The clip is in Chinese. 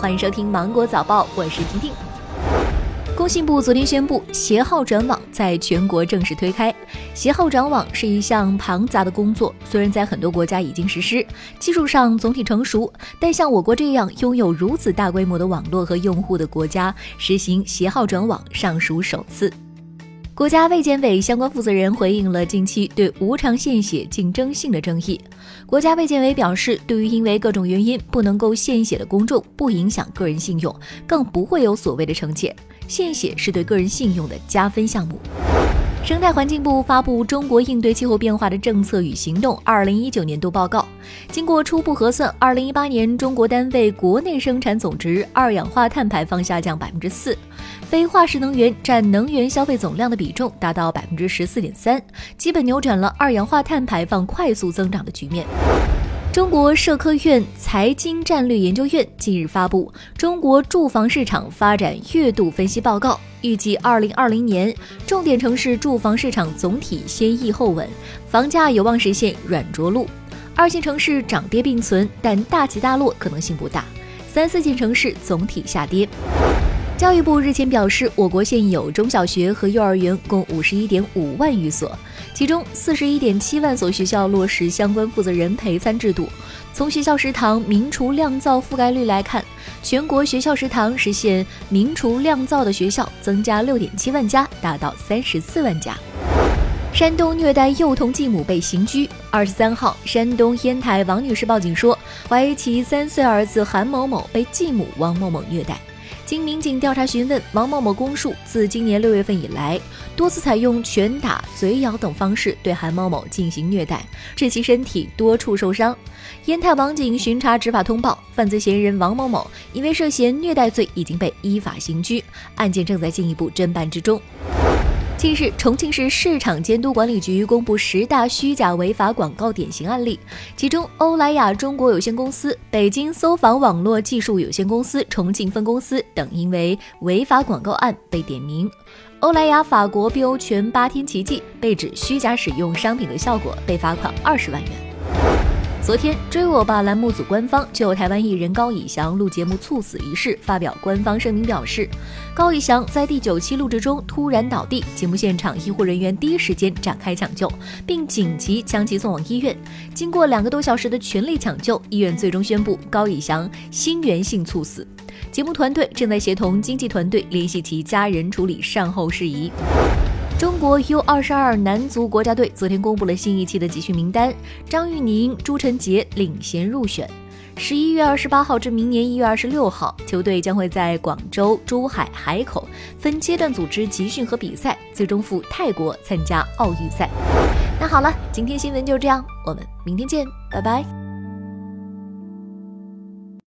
欢迎收听芒果早报，我是婷婷。工信部昨天宣布，携号转网在全国正式推开。携号转网是一项庞杂的工作，虽然在很多国家已经实施，技术上总体成熟，但像我国这样拥有如此大规模的网络和用户的国家，实行携号转网尚属首次。国家卫健委相关负责人回应了近期对无偿献血竞争性的争议。国家卫健委表示，对于因为各种原因不能够献血的公众，不影响个人信用，更不会有所谓的惩戒。献血是对个人信用的加分项目。生态环境部发布《中国应对气候变化的政策与行动（二零一九年度报告）》，经过初步核算，二零一八年中国单位国内生产总值二氧化碳排放下降百分之四，非化石能源占能源消费总量的比重达到百分之十四点三，基本扭转了二氧化碳排放快速增长的局面。中国社科院财经战略研究院近日发布《中国住房市场发展月度分析报告》，预计二零二零年重点城市住房市场总体先易后稳，房价有望实现软着陆；二线城市涨跌并存，但大起大落可能性不大；三四线城市总体下跌。教育部日前表示，我国现有中小学和幼儿园共五十一点五万余所，其中四十一点七万所学校落实相关负责人陪餐制度。从学校食堂明厨亮灶覆盖率来看，全国学校食堂实现明厨亮灶的学校增加六点七万家，达到三十四万家。山东虐待幼童继母被刑拘。二十三号，山东烟台王女士报警说，怀疑其三岁儿子韩某某被继母王某某虐待。经民警调查询问，王某某供述，自今年六月份以来，多次采用拳打、嘴咬等方式对韩某某进行虐待，致其身体多处受伤。烟台网警巡查执法通报，犯罪嫌疑人王某某因为涉嫌虐待罪已经被依法刑拘，案件正在进一步侦办之中。近日，重庆市市场监督管理局公布十大虚假违法广告典型案例，其中欧莱雅中国有限公司、北京搜房网络技术有限公司重庆分公司等因为违法广告案被点名。欧莱雅法国 BO 全八天奇迹被指虚假使用商品的效果，被罚款二十万元。昨天，追我吧栏目组官方就台湾艺人高以翔录节目猝死一事发表官方声明，表示高以翔在第九期录制中突然倒地，节目现场医护人员第一时间展开抢救，并紧急将其送往医院。经过两个多小时的全力抢救，医院最终宣布高以翔心源性猝死。节目团队正在协同经纪团队联系其家人处理善后事宜。中国 U 二十二男足国家队昨天公布了新一期的集训名单，张玉宁、朱晨杰领衔入选。十一月二十八号至明年一月二十六号，球队将会在广州、珠海、海口分阶段组织集训和比赛，最终赴泰国参加奥运赛。那好了，今天新闻就这样，我们明天见，拜拜。